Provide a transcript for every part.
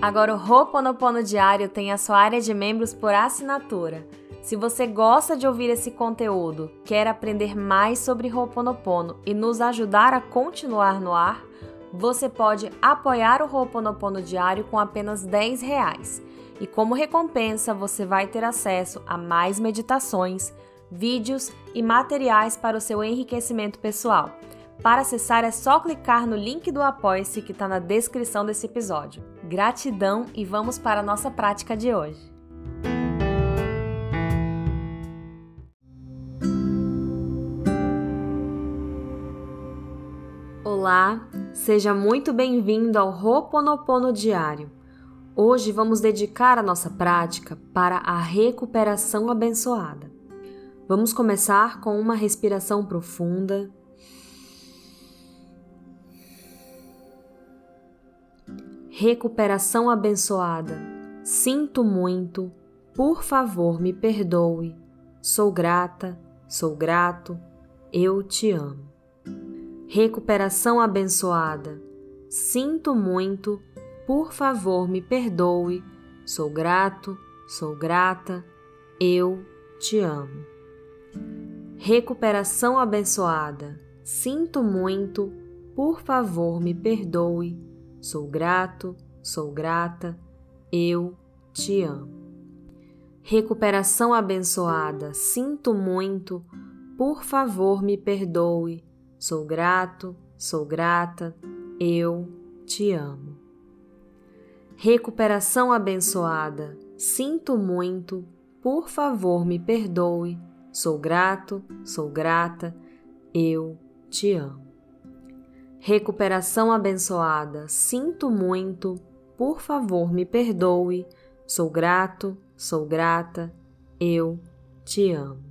Agora o Ho'oponopono Diário tem a sua área de membros por assinatura. Se você gosta de ouvir esse conteúdo, quer aprender mais sobre Ho'oponopono e nos ajudar a continuar no ar, você pode apoiar o Ho'oponopono Diário com apenas 10 reais. E como recompensa, você vai ter acesso a mais meditações, vídeos e materiais para o seu enriquecimento pessoal. Para acessar é só clicar no link do Apoia-se que está na descrição desse episódio. Gratidão e vamos para a nossa prática de hoje. Olá, seja muito bem-vindo ao Ho'oponopono Diário. Hoje vamos dedicar a nossa prática para a recuperação abençoada. Vamos começar com uma respiração profunda. Recuperação abençoada. Sinto muito, por favor me perdoe. Sou grata, sou grato, eu te amo. Recuperação abençoada. Sinto muito, por favor me perdoe. Sou grato, sou grata, eu te amo. Recuperação abençoada. Sinto muito, por favor me perdoe. Sou grato, sou grata, eu te amo. Recuperação abençoada, sinto muito, por favor me perdoe. Sou grato, sou grata, eu te amo. Recuperação abençoada, sinto muito, por favor me perdoe. Sou grato, sou grata, eu te amo. Recuperação abençoada, sinto muito, por favor me perdoe, sou grato, sou grata, eu te amo.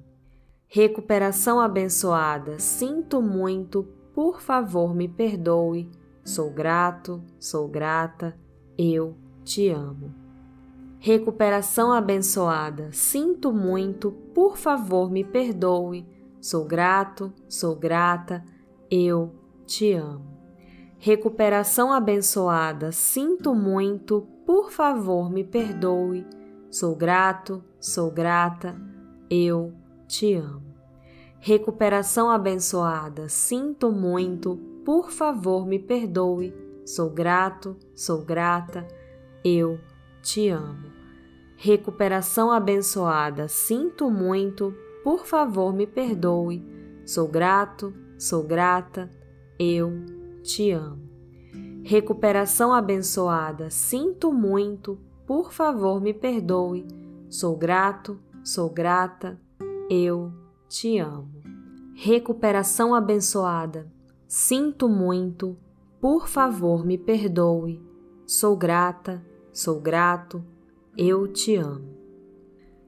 Recuperação abençoada, sinto muito, por favor me perdoe, sou grato, sou grata, eu te amo. Recuperação abençoada, sinto muito, por favor me perdoe, sou grato, sou grata, eu te amo. Recuperação abençoada, sinto muito, por favor me perdoe, sou grato, sou grata, eu te amo. Recuperação abençoada, sinto muito, por favor me perdoe, sou grato, sou grata, eu te amo. Recuperação abençoada, sinto muito, por favor me perdoe, sou grato, sou grata, eu te amo. Recuperação abençoada, sinto muito, por favor me perdoe. Sou grato, sou grata, eu te amo. Recuperação abençoada, sinto muito, por favor me perdoe. Sou grata, sou grato, eu te amo.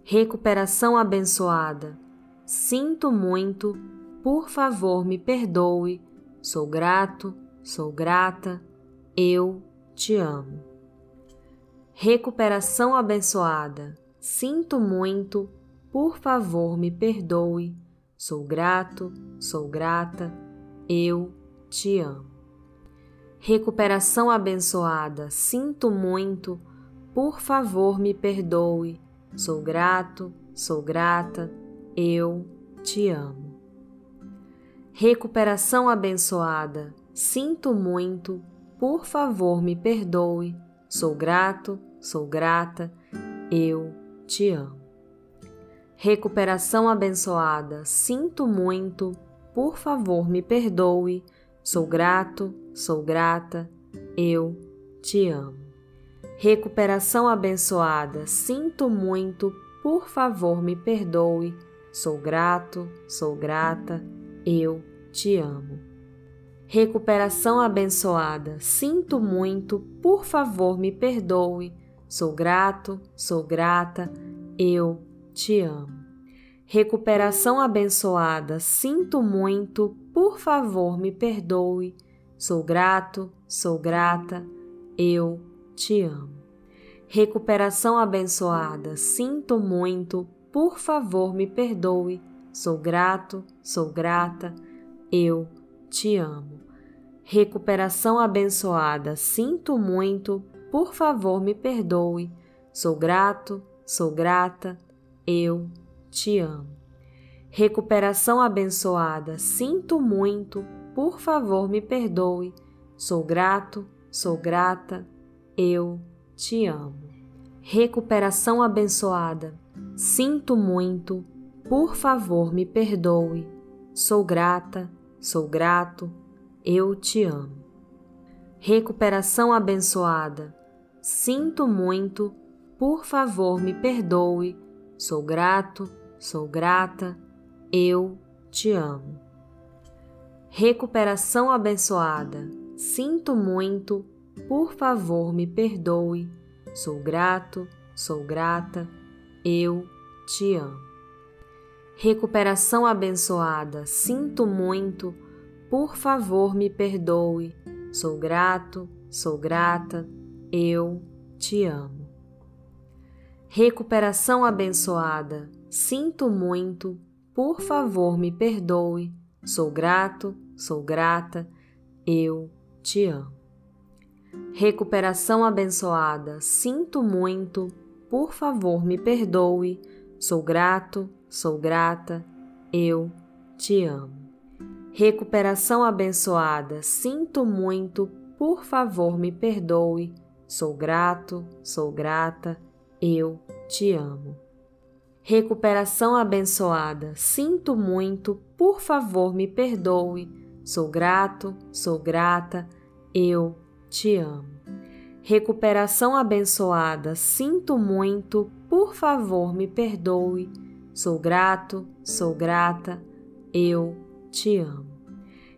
Recuperação abençoada, sinto muito, por favor me perdoe Sou grato, sou grata, eu te amo. Recuperação abençoada. Sinto muito, por favor me perdoe. Sou grato, sou grata, eu te amo. Recuperação abençoada. Sinto muito, por favor me perdoe. Sou grato, sou grata, eu te amo. Recuperação abençoada. Sinto muito, por favor me perdoe. Sou grato, sou grata, eu te amo. Recuperação abençoada. Sinto muito, por favor me perdoe. Sou grato, sou grata, eu te amo. Recuperação abençoada. Sinto muito, por favor me perdoe. Sou grato, sou grata, eu te amo. Recuperação abençoada, sinto muito, por favor me perdoe. Sou grato, sou grata, eu te amo. Recuperação abençoada, sinto muito, por favor me perdoe. Sou grato, sou grata, eu te amo. Recuperação abençoada, sinto muito, por favor me perdoe. Sou grato, sou grata, eu te amo. Recuperação abençoada, sinto muito, por favor me perdoe. Sou grato, sou grata, eu te amo. Recuperação abençoada, sinto muito, por favor me perdoe. Sou grato, sou grata, eu te amo. Recuperação abençoada, sinto muito, por favor me perdoe. Sou grata, sou grato, eu te amo. Recuperação abençoada, sinto muito, por favor me perdoe. Sou grato, sou grata, eu te amo. Recuperação abençoada, sinto muito, por favor me perdoe. Sou grato, sou grata, eu te amo. Recuperação abençoada, sinto muito, por favor me perdoe. Sou grato, sou grata, eu te amo. Recuperação abençoada, sinto muito, por favor me perdoe. Sou grato, sou grata, eu te amo. Recuperação abençoada, sinto muito, por favor me perdoe. Sou grato, sou grata, eu te amo. Recuperação abençoada, sinto muito, por favor me perdoe. Sou grato, sou grata, eu te amo. Recuperação abençoada, sinto muito, por favor me perdoe. Sou grato, sou grata, eu te amo. Recuperação abençoada, sinto muito, por favor me perdoe. Sou grato, sou grata, eu te amo.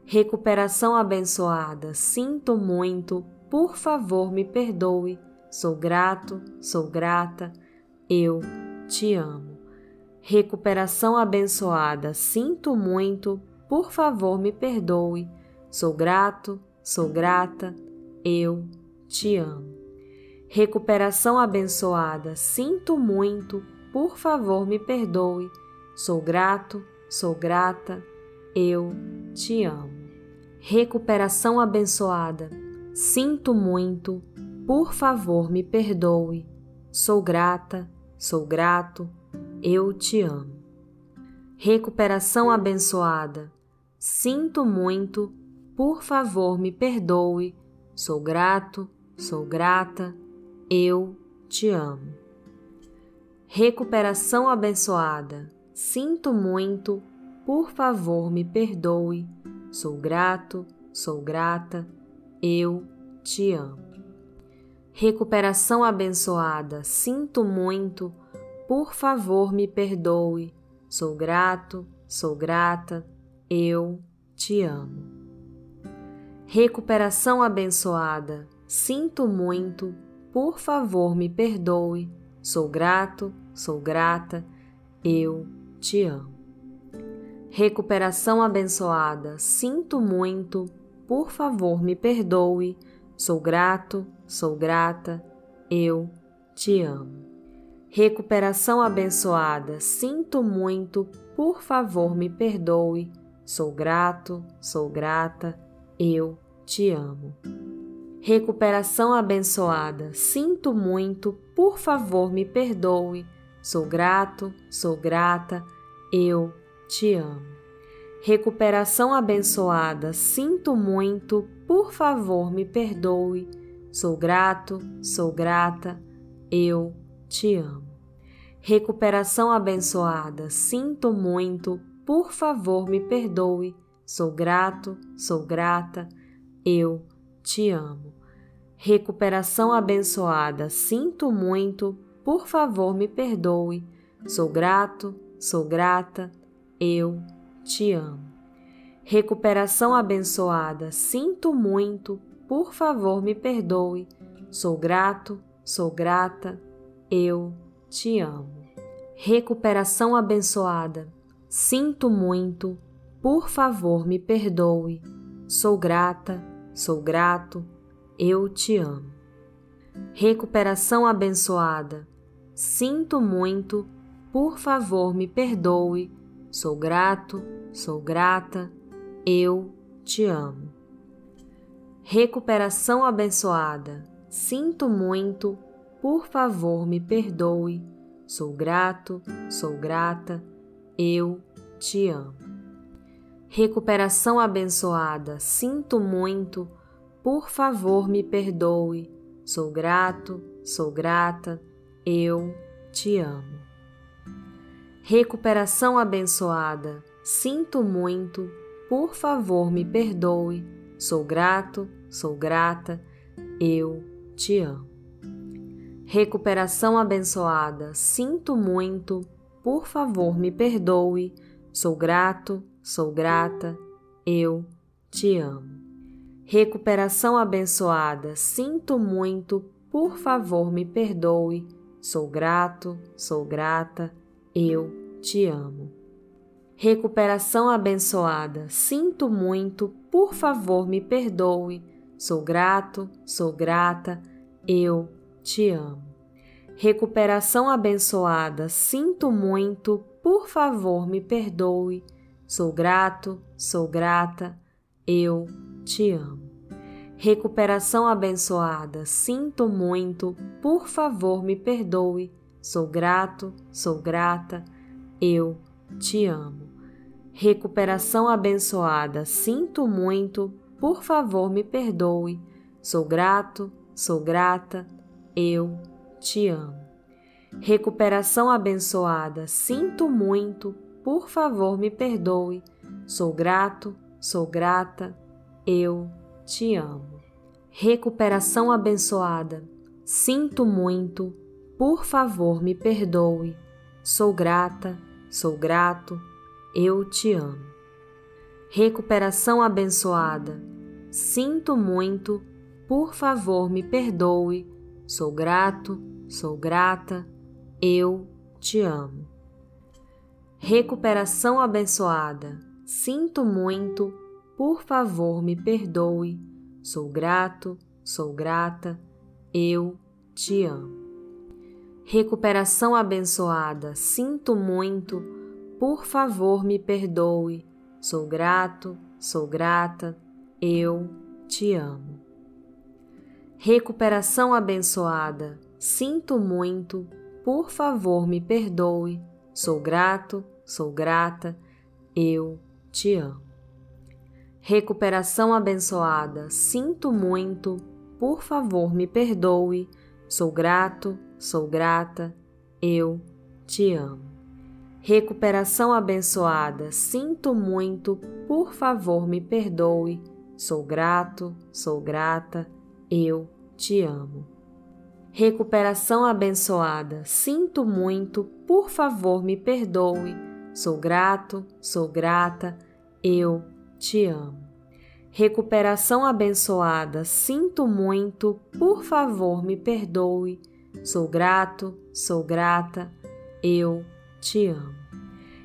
Recuperação abençoada, sinto muito, por favor me perdoe. Sou grato, sou grata, eu te amo. Recuperação abençoada, sinto muito, por favor me perdoe. Sou grato, sou grata, eu te amo. Recuperação abençoada, sinto muito, por favor me perdoe. Sou grato, sou grata, eu te amo. Recuperação abençoada, sinto muito, por favor me perdoe. Sou grata, sou grato, eu te amo. Recuperação abençoada, sinto muito, por favor me perdoe. Sou grato, sou grata, eu te amo. Recuperação abençoada. Sinto muito, por favor me perdoe. Sou grato, sou grata, eu te amo. Recuperação abençoada. Sinto muito, por favor me perdoe. Sou grato, sou grata, eu te amo. Recuperação abençoada. Sinto muito, por favor me perdoe. Sou grato, sou grata, eu te amo. Recuperação abençoada, sinto muito, por favor me perdoe, sou grato, sou grata, eu te amo. Recuperação abençoada, sinto muito, por favor me perdoe, sou grato, sou grata, eu te amo. Recuperação abençoada, sinto muito, por favor me perdoe. Sou grato, sou grata, eu te amo. Recuperação abençoada, sinto muito, por favor me perdoe. Sou grato, sou grata, eu te amo. Recuperação abençoada, sinto muito, por favor me perdoe. Sou grato, sou grata, eu te amo. Recuperação abençoada, sinto muito, por favor me perdoe. Sou grato, sou grata, eu te amo. Recuperação abençoada, sinto muito, por favor me perdoe. Sou grato, sou grata, eu te amo. Recuperação abençoada, sinto muito, por favor me perdoe. Sou grata, sou grato, eu te amo. Recuperação abençoada, sinto muito, por favor me perdoe, sou grato, sou grata, eu te amo. Recuperação abençoada, sinto muito, por favor me perdoe, sou grato, sou grata, eu te amo. Recuperação abençoada, sinto muito, por favor me perdoe, sou grato, sou grata, eu te amo. Recuperação abençoada, sinto muito, por favor me perdoe, sou grato, sou grata, eu te amo. Recuperação abençoada, sinto muito, por favor me perdoe, sou grato, sou grata, eu te amo. Recuperação abençoada, sinto muito, por favor me perdoe, sou grato, sou grata, eu te amo. Recuperação abençoada, sinto muito, por favor me perdoe, sou grato, sou grata, eu te amo. Recuperação abençoada, sinto muito, por favor me perdoe, sou grato, sou grata, eu te amo. Recuperação abençoada, sinto muito, por favor me perdoe, sou grato, sou grata, eu te amo. Recuperação abençoada, sinto muito, por favor me perdoe, sou grato, sou grata, eu te amo. Recuperação abençoada, sinto muito, por favor me perdoe, sou grato, sou grata, eu te amo. Recuperação abençoada, sinto muito, por favor me perdoe, sou grata, sou grato, eu te amo. Recuperação abençoada, sinto muito, por favor, me perdoe. Sou grato, sou grata, eu te amo. Recuperação abençoada. Sinto muito, por favor, me perdoe. Sou grato, sou grata, eu te amo. Recuperação abençoada. Sinto muito, por favor, me perdoe. Sou grato, sou grata, eu te amo. Recuperação abençoada. Sinto muito, por favor me perdoe. Sou grato, sou grata, eu te amo. Recuperação abençoada. Sinto muito, por favor me perdoe. Sou grato, sou grata, eu te amo. Recuperação abençoada. Sinto muito, por favor me perdoe. Sou grato, sou grata, eu te amo. Recuperação abençoada, sinto muito, por favor me perdoe. Sou grato, sou grata, eu te amo. Recuperação abençoada, sinto muito, por favor me perdoe. Sou grato, sou grata, eu te amo.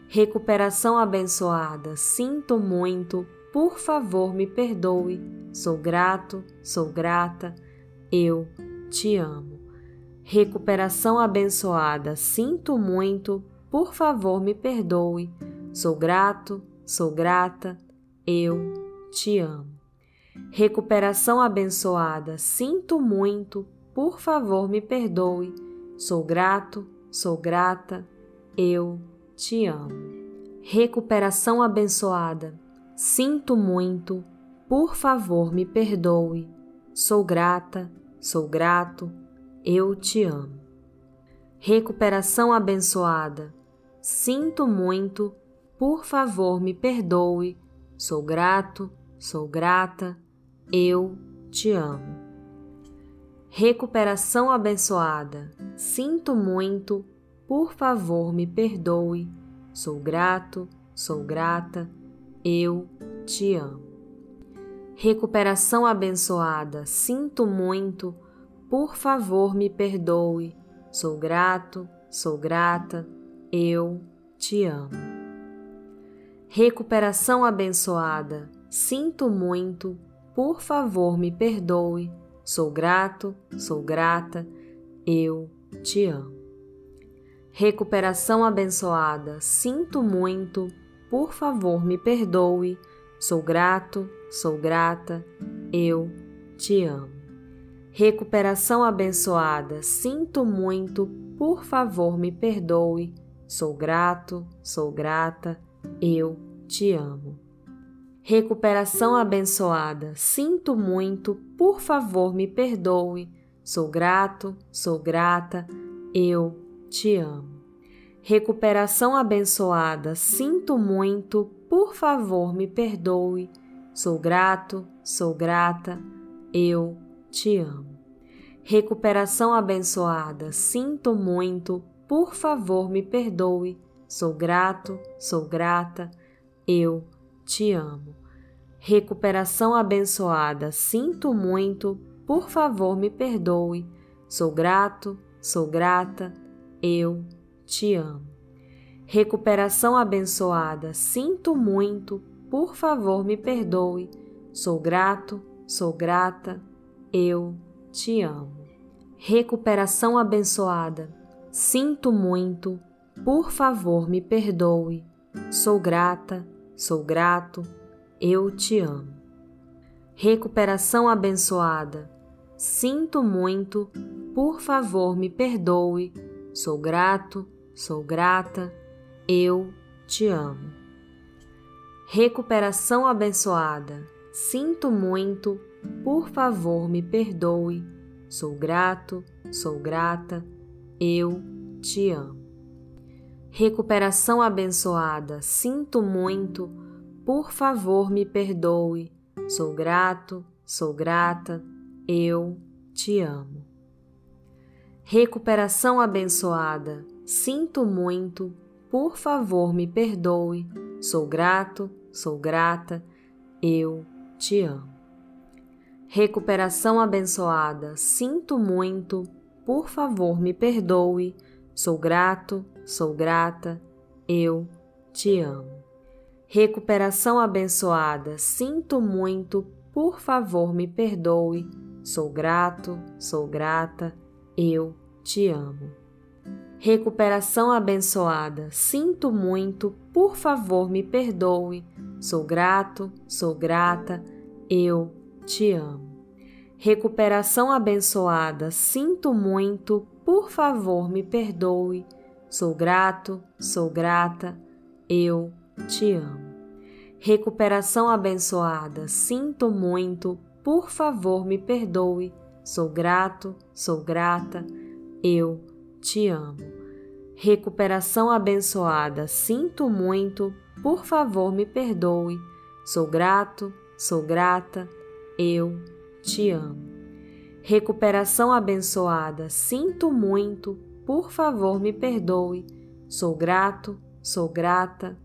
Recuperação abençoada, sinto muito, por favor me perdoe Sou grato, sou grata, eu te amo. Recuperação abençoada, sinto muito, por favor me perdoe. Sou grato, sou grata, eu te amo. Recuperação abençoada, sinto muito, por favor me perdoe. Sou grato, sou grata, eu te amo. Recuperação abençoada, sinto muito, por favor, me perdoe. Sou grata, sou grato, eu te amo. Recuperação abençoada. Sinto muito, por favor, me perdoe. Sou grato, sou grata, eu te amo. Recuperação abençoada. Sinto muito, por favor, me perdoe. Sou grato, sou grata, eu te amo. Recuperação abençoada, sinto muito, por favor me perdoe. Sou grato, sou grata, eu te amo. Recuperação abençoada, sinto muito, por favor me perdoe. Sou grato, sou grata, eu te amo. Recuperação abençoada, sinto muito, por favor me perdoe. Sou grato, sou grata, eu te amo. Recuperação abençoada, sinto muito, por favor me perdoe, sou grato, sou grata, eu te amo. Recuperação abençoada, sinto muito, por favor me perdoe, sou grato, sou grata, eu te amo. Recuperação abençoada, sinto muito, por favor me perdoe, sou grato, sou grata, eu te amo. Recuperação abençoada, sinto muito, por favor me perdoe, sou grato, sou grata, eu te amo. Recuperação abençoada, sinto muito, por favor me perdoe, sou grato, sou grata, eu te amo. Recuperação abençoada, sinto muito, por favor me perdoe, sou grato, sou grata, eu te amo. Recuperação abençoada. Sinto muito, por favor me perdoe. Sou grata, sou grato, eu te amo. Recuperação abençoada. Sinto muito, por favor me perdoe. Sou grato, sou grata, eu te amo. Recuperação abençoada. Sinto muito, por favor, me perdoe. Sou grato, sou grata, eu te amo. Recuperação abençoada, sinto muito, por favor, me perdoe. Sou grato, sou grata, eu te amo. Recuperação abençoada, sinto muito, por favor, me perdoe. Sou grato, sou grata, eu te amo. Recuperação abençoada, sinto muito, por favor me perdoe, sou grato, sou grata, eu te amo. Recuperação abençoada, sinto muito, por favor me perdoe, sou grato, sou grata, eu te amo. Recuperação abençoada, sinto muito, por favor me perdoe, sou grato, sou grata, eu te amo. Recuperação abençoada, sinto muito, por favor me perdoe. Sou grato, sou grata, eu te amo. Recuperação abençoada, sinto muito, por favor me perdoe. Sou grato, sou grata, eu te amo. Recuperação abençoada, sinto muito, por favor me perdoe. Sou grato, sou grata, eu te amo. Recuperação abençoada, sinto muito, por favor me perdoe. Sou grato, sou grata,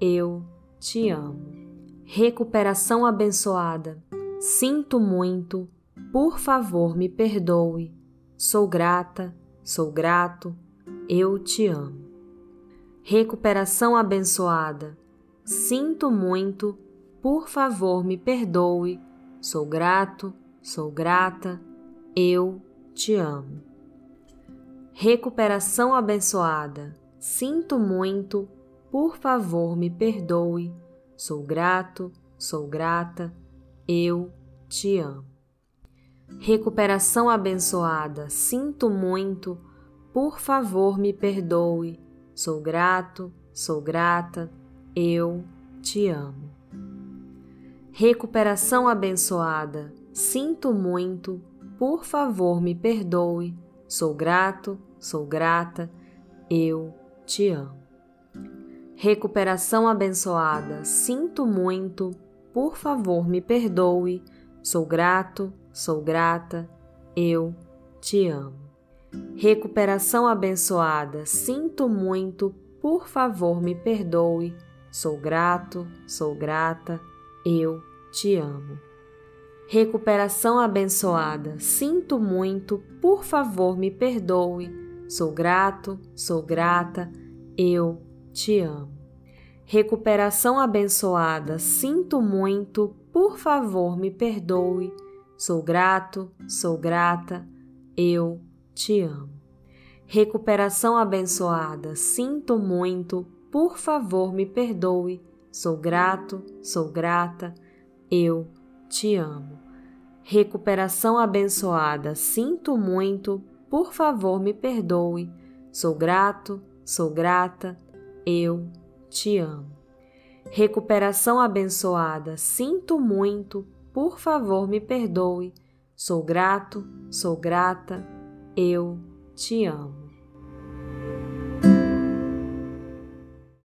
eu te amo. Recuperação abençoada, sinto muito, por favor me perdoe. Sou grata, sou grato, eu te amo. Recuperação abençoada, sinto muito, por favor me perdoe Sou grato, sou grata, eu te amo. Recuperação abençoada. Sinto muito, por favor me perdoe. Sou grato, sou grata, eu te amo. Recuperação abençoada. Sinto muito, por favor me perdoe. Sou grato, sou grata, eu te amo. Recuperação abençoada. Sinto muito, por favor me perdoe. Sou grato, sou grata, eu te amo. Recuperação abençoada. Sinto muito, por favor me perdoe. Sou grato, sou grata, eu te amo. Recuperação abençoada. Sinto muito, por favor me perdoe. Sou grato, sou grata, eu te amo. Recuperação abençoada, sinto muito, por favor me perdoe. Sou grato, sou grata, eu te amo. Recuperação abençoada, sinto muito, por favor me perdoe. Sou grato, sou grata, eu te amo. Recuperação abençoada, sinto muito, por favor me perdoe. Sou grato, sou grata, eu te amo. Recuperação abençoada, sinto muito, por favor me perdoe. Sou grato, sou grata, eu te amo. Recuperação abençoada, sinto muito, por favor me perdoe. Sou grato, sou grata, eu te amo.